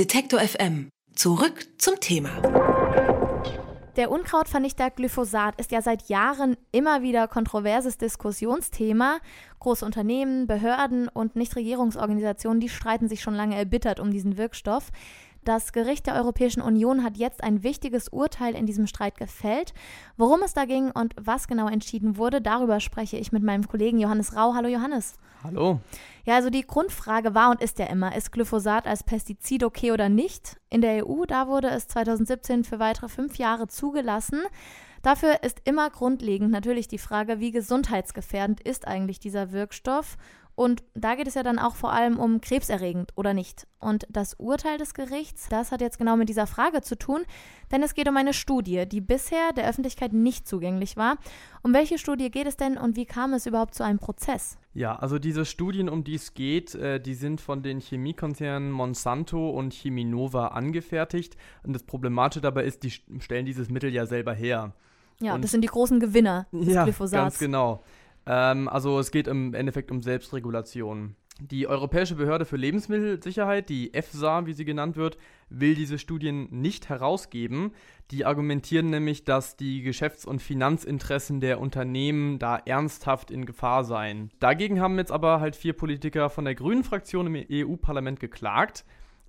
Detektor FM. Zurück zum Thema. Der Unkrautvernichter Glyphosat ist ja seit Jahren immer wieder kontroverses Diskussionsthema. Große Unternehmen, Behörden und Nichtregierungsorganisationen, die streiten sich schon lange erbittert um diesen Wirkstoff. Das Gericht der Europäischen Union hat jetzt ein wichtiges Urteil in diesem Streit gefällt. Worum es da ging und was genau entschieden wurde, darüber spreche ich mit meinem Kollegen Johannes Rau. Hallo Johannes. Hallo. Ja, also die Grundfrage war und ist ja immer, ist Glyphosat als Pestizid okay oder nicht? In der EU, da wurde es 2017 für weitere fünf Jahre zugelassen. Dafür ist immer grundlegend natürlich die Frage, wie gesundheitsgefährdend ist eigentlich dieser Wirkstoff und da geht es ja dann auch vor allem um krebserregend oder nicht. Und das Urteil des Gerichts, das hat jetzt genau mit dieser Frage zu tun, denn es geht um eine Studie, die bisher der Öffentlichkeit nicht zugänglich war. Um welche Studie geht es denn und wie kam es überhaupt zu einem Prozess? Ja, also diese Studien, um die es geht, äh, die sind von den Chemiekonzernen Monsanto und Cheminova angefertigt. Und das Problematische dabei ist, die stellen dieses Mittel ja selber her. Ja, und das sind die großen Gewinner des ja, Glyphosats. Ganz genau. Ähm, also es geht im Endeffekt um Selbstregulation. Die Europäische Behörde für Lebensmittelsicherheit, die EFSA, wie sie genannt wird, will diese Studien nicht herausgeben. Die argumentieren nämlich, dass die Geschäfts- und Finanzinteressen der Unternehmen da ernsthaft in Gefahr seien. Dagegen haben jetzt aber halt vier Politiker von der Grünen Fraktion im EU-Parlament geklagt.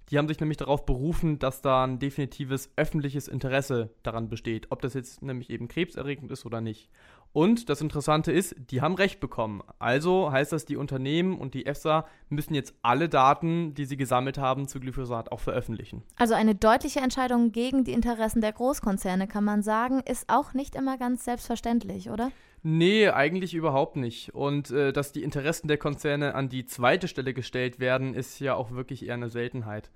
Die haben sich nämlich darauf berufen, dass da ein definitives öffentliches Interesse daran besteht, ob das jetzt nämlich eben krebserregend ist oder nicht. Und das Interessante ist, die haben Recht bekommen. Also heißt das, die Unternehmen und die EFSA müssen jetzt alle Daten, die sie gesammelt haben, zu Glyphosat auch veröffentlichen. Also eine deutliche Entscheidung gegen die Interessen der Großkonzerne, kann man sagen, ist auch nicht immer ganz selbstverständlich, oder? Nee, eigentlich überhaupt nicht. Und äh, dass die Interessen der Konzerne an die zweite Stelle gestellt werden, ist ja auch wirklich eher eine Seltenheit.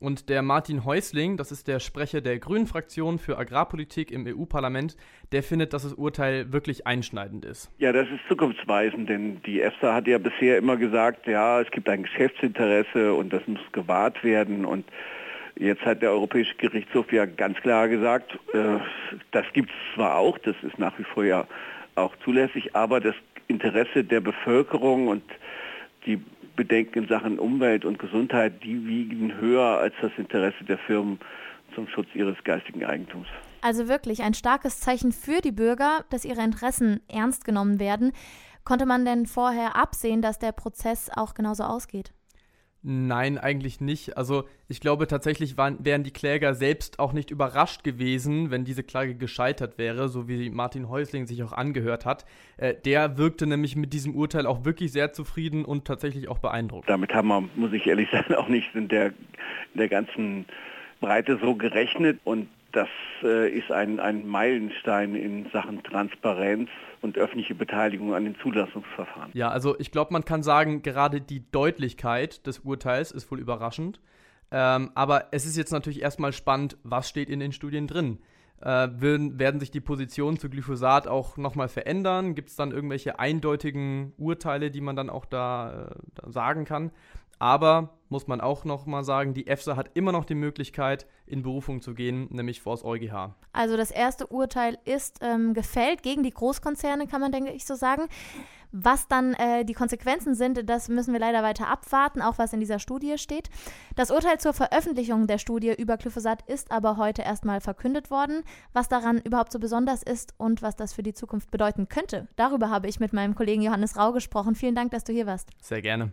Und der Martin Häusling, das ist der Sprecher der Grünen Fraktion für Agrarpolitik im EU-Parlament, der findet, dass das Urteil wirklich einschneidend ist. Ja, das ist zukunftsweisend, denn die EFSA hat ja bisher immer gesagt, ja, es gibt ein Geschäftsinteresse und das muss gewahrt werden und Jetzt hat der Europäische Gerichtshof ja ganz klar gesagt, äh, das gibt es zwar auch, das ist nach wie vor ja auch zulässig, aber das Interesse der Bevölkerung und die Bedenken in Sachen Umwelt und Gesundheit, die wiegen höher als das Interesse der Firmen zum Schutz ihres geistigen Eigentums. Also wirklich ein starkes Zeichen für die Bürger, dass ihre Interessen ernst genommen werden. Konnte man denn vorher absehen, dass der Prozess auch genauso ausgeht? Nein, eigentlich nicht. Also ich glaube tatsächlich waren, wären die Kläger selbst auch nicht überrascht gewesen, wenn diese Klage gescheitert wäre, so wie Martin Häusling sich auch angehört hat. Äh, der wirkte nämlich mit diesem Urteil auch wirklich sehr zufrieden und tatsächlich auch beeindruckt. Damit haben wir, muss ich ehrlich sein, auch nicht in der, in der ganzen Breite so gerechnet und das äh, ist ein, ein Meilenstein in Sachen Transparenz und öffentliche Beteiligung an den Zulassungsverfahren. Ja, also ich glaube, man kann sagen, gerade die Deutlichkeit des Urteils ist wohl überraschend. Ähm, aber es ist jetzt natürlich erstmal spannend, was steht in den Studien drin. Äh, werden, werden sich die Positionen zu Glyphosat auch nochmal verändern? Gibt es dann irgendwelche eindeutigen Urteile, die man dann auch da, äh, da sagen kann? Aber muss man auch noch mal sagen, die EFSA hat immer noch die Möglichkeit, in Berufung zu gehen, nämlich vor das EuGH. Also das erste Urteil ist ähm, gefällt gegen die Großkonzerne, kann man denke ich so sagen. Was dann äh, die Konsequenzen sind, das müssen wir leider weiter abwarten, auch was in dieser Studie steht. Das Urteil zur Veröffentlichung der Studie über Glyphosat ist aber heute erstmal verkündet worden. Was daran überhaupt so besonders ist und was das für die Zukunft bedeuten könnte, darüber habe ich mit meinem Kollegen Johannes Rau gesprochen. Vielen Dank, dass du hier warst. Sehr gerne.